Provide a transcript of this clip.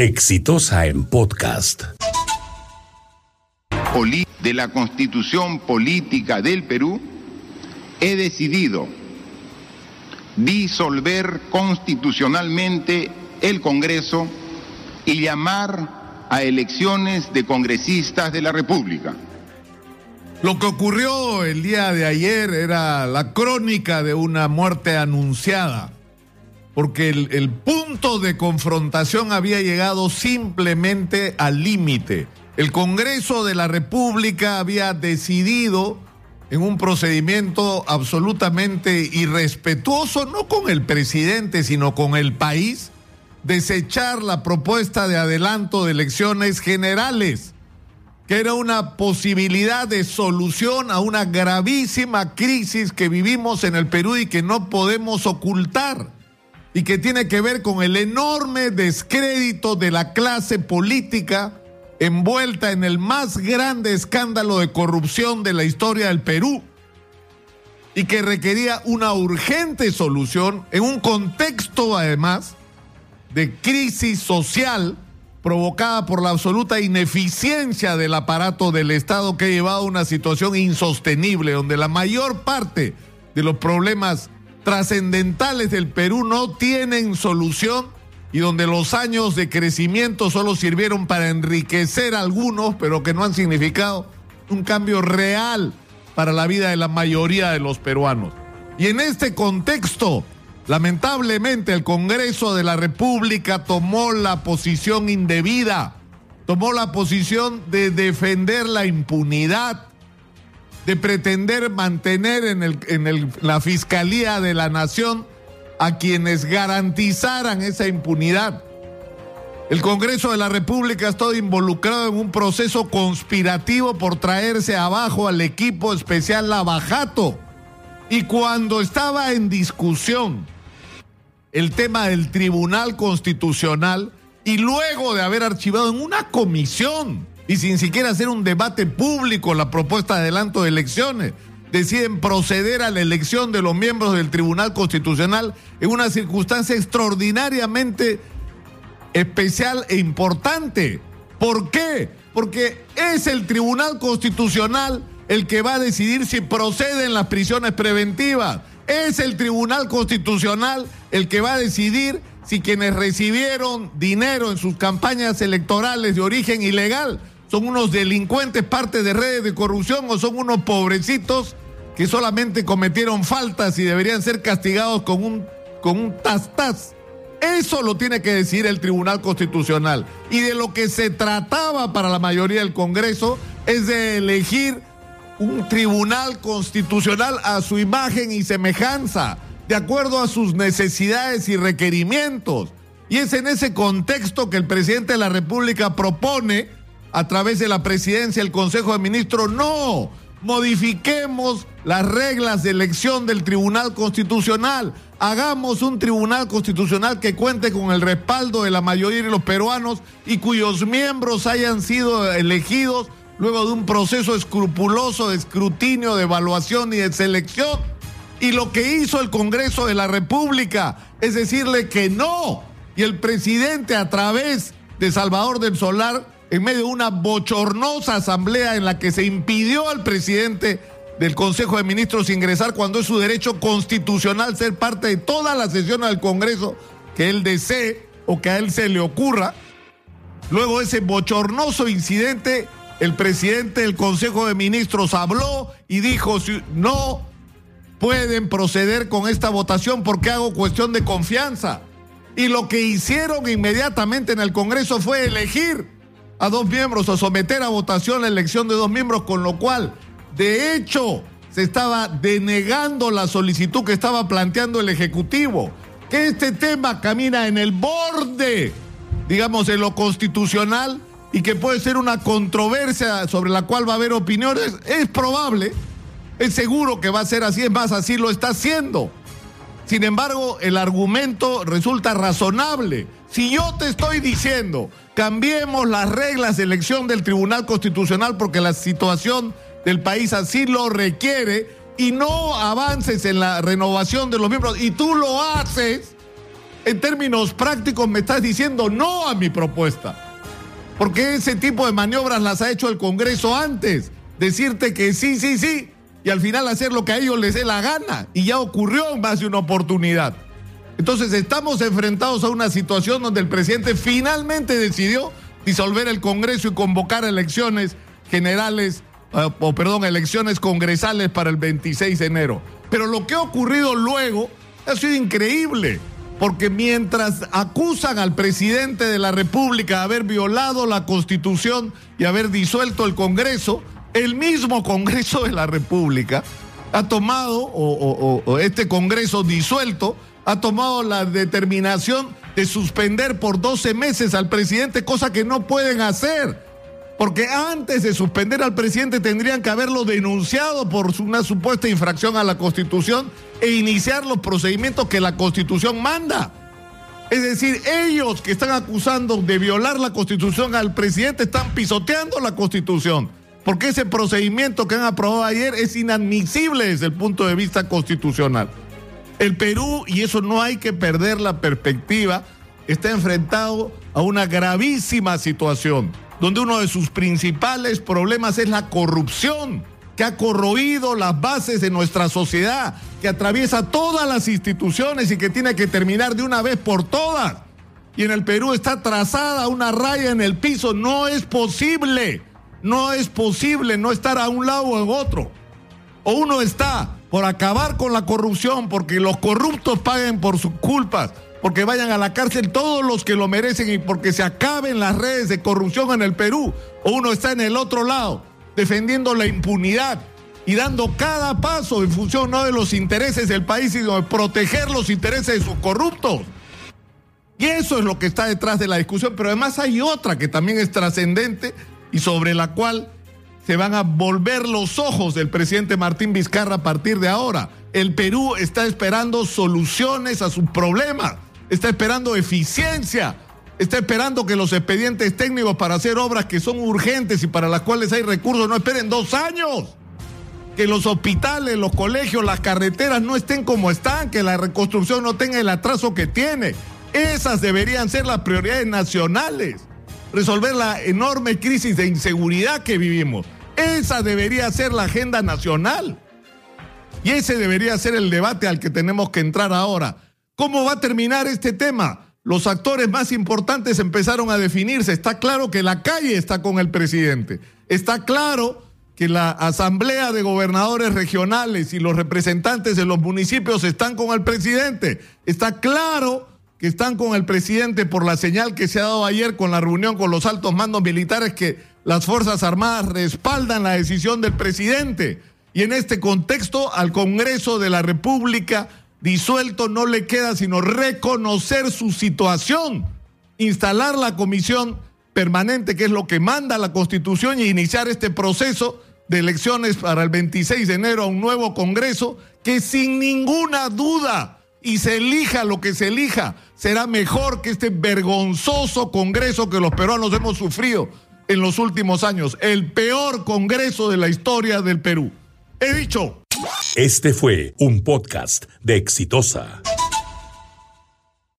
Exitosa en podcast. De la constitución política del Perú, he decidido disolver constitucionalmente el Congreso y llamar a elecciones de congresistas de la República. Lo que ocurrió el día de ayer era la crónica de una muerte anunciada porque el, punto de confrontación había llegado simplemente al límite. El Congreso de la República había decidido en un procedimiento absolutamente irrespetuoso, no con el presidente, sino con el país, desechar la propuesta de adelanto de elecciones generales, que era una posibilidad de solución a una gravísima crisis que vivimos en el Perú y que no podemos ocultar y que tiene que ver con el enorme descrédito de la clase política envuelta en el más grande escándalo de corrupción de la historia del Perú y que requería una urgente solución en un contexto además de crisis social provocada por la absoluta ineficiencia del aparato del Estado que ha llevado a una situación insostenible donde la mayor parte de los problemas trascendentales del Perú no tienen solución y donde los años de crecimiento solo sirvieron para enriquecer a algunos, pero que no han significado un cambio real para la vida de la mayoría de los peruanos. Y en este contexto, lamentablemente el Congreso de la República tomó la posición indebida, tomó la posición de defender la impunidad de pretender mantener en, el, en la Fiscalía de la Nación a quienes garantizaran esa impunidad. El Congreso de la República ha estado involucrado en un proceso conspirativo por traerse abajo al equipo especial Lavajato. Y cuando estaba en discusión el tema del Tribunal Constitucional, y luego de haber archivado en una comisión y sin siquiera hacer un debate público la propuesta de adelanto de elecciones. Deciden proceder a la elección de los miembros del Tribunal Constitucional en una circunstancia extraordinariamente especial e importante. ¿Por qué? Porque es el Tribunal Constitucional el que va a decidir si proceden las prisiones preventivas. Es el Tribunal Constitucional el que va a decidir si quienes recibieron dinero en sus campañas electorales de origen ilegal son unos delincuentes parte de redes de corrupción o son unos pobrecitos que solamente cometieron faltas y deberían ser castigados con un, con un tas Eso lo tiene que decir el Tribunal Constitucional. Y de lo que se trataba para la mayoría del Congreso es de elegir un tribunal constitucional a su imagen y semejanza, de acuerdo a sus necesidades y requerimientos. Y es en ese contexto que el presidente de la República propone a través de la presidencia del Consejo de Ministros. No, modifiquemos las reglas de elección del Tribunal Constitucional. Hagamos un Tribunal Constitucional que cuente con el respaldo de la mayoría de los peruanos y cuyos miembros hayan sido elegidos luego de un proceso escrupuloso de escrutinio, de evaluación y de selección. Y lo que hizo el Congreso de la República es decirle que no. Y el presidente a través de Salvador del Solar en medio de una bochornosa asamblea en la que se impidió al presidente del Consejo de Ministros ingresar cuando es su derecho constitucional ser parte de todas las sesiones del Congreso que él desee o que a él se le ocurra. Luego de ese bochornoso incidente, el presidente del Consejo de Ministros habló y dijo, no pueden proceder con esta votación porque hago cuestión de confianza. Y lo que hicieron inmediatamente en el Congreso fue elegir a dos miembros o someter a votación la elección de dos miembros, con lo cual, de hecho, se estaba denegando la solicitud que estaba planteando el Ejecutivo. Que este tema camina en el borde, digamos, de lo constitucional y que puede ser una controversia sobre la cual va a haber opiniones, es probable, es seguro que va a ser así, es más, así lo está haciendo. Sin embargo, el argumento resulta razonable. Si yo te estoy diciendo, cambiemos las reglas de elección del Tribunal Constitucional porque la situación del país así lo requiere y no avances en la renovación de los miembros y tú lo haces, en términos prácticos me estás diciendo no a mi propuesta. Porque ese tipo de maniobras las ha hecho el Congreso antes. Decirte que sí, sí, sí, y al final hacer lo que a ellos les dé la gana. Y ya ocurrió en más de una oportunidad. Entonces estamos enfrentados a una situación donde el presidente finalmente decidió disolver el Congreso y convocar elecciones generales, eh, o perdón, elecciones congresales para el 26 de enero. Pero lo que ha ocurrido luego ha sido increíble, porque mientras acusan al presidente de la República de haber violado la Constitución y haber disuelto el Congreso, el mismo Congreso de la República ha tomado, o, o este Congreso disuelto, ha tomado la determinación de suspender por 12 meses al presidente, cosa que no pueden hacer. Porque antes de suspender al presidente tendrían que haberlo denunciado por una supuesta infracción a la Constitución e iniciar los procedimientos que la Constitución manda. Es decir, ellos que están acusando de violar la Constitución al presidente están pisoteando la Constitución. Porque ese procedimiento que han aprobado ayer es inadmisible desde el punto de vista constitucional. El Perú, y eso no hay que perder la perspectiva, está enfrentado a una gravísima situación, donde uno de sus principales problemas es la corrupción, que ha corroído las bases de nuestra sociedad, que atraviesa todas las instituciones y que tiene que terminar de una vez por todas. Y en el Perú está trazada una raya en el piso. No es posible, no es posible no estar a un lado o en otro. O uno está por acabar con la corrupción, porque los corruptos paguen por sus culpas, porque vayan a la cárcel todos los que lo merecen y porque se acaben las redes de corrupción en el Perú. O uno está en el otro lado, defendiendo la impunidad y dando cada paso en función no de los intereses del país, sino de proteger los intereses de sus corruptos. Y eso es lo que está detrás de la discusión, pero además hay otra que también es trascendente y sobre la cual se van a volver los ojos del presidente Martín Vizcarra a partir de ahora. El Perú está esperando soluciones a sus problemas, está esperando eficiencia, está esperando que los expedientes técnicos para hacer obras que son urgentes y para las cuales hay recursos no esperen dos años. Que los hospitales, los colegios, las carreteras no estén como están, que la reconstrucción no tenga el atraso que tiene. Esas deberían ser las prioridades nacionales. Resolver la enorme crisis de inseguridad que vivimos esa debería ser la agenda nacional. Y ese debería ser el debate al que tenemos que entrar ahora. ¿Cómo va a terminar este tema? Los actores más importantes empezaron a definirse. Está claro que la calle está con el presidente. Está claro que la Asamblea de Gobernadores Regionales y los representantes de los municipios están con el presidente. Está claro que están con el presidente por la señal que se ha dado ayer con la reunión con los altos mandos militares que las Fuerzas Armadas respaldan la decisión del presidente. Y en este contexto, al Congreso de la República disuelto no le queda sino reconocer su situación, instalar la comisión permanente, que es lo que manda la Constitución, y iniciar este proceso de elecciones para el 26 de enero a un nuevo Congreso que sin ninguna duda, y se elija lo que se elija, será mejor que este vergonzoso Congreso que los peruanos hemos sufrido en los últimos años, el peor Congreso de la historia del Perú. He dicho. Este fue un podcast de Exitosa.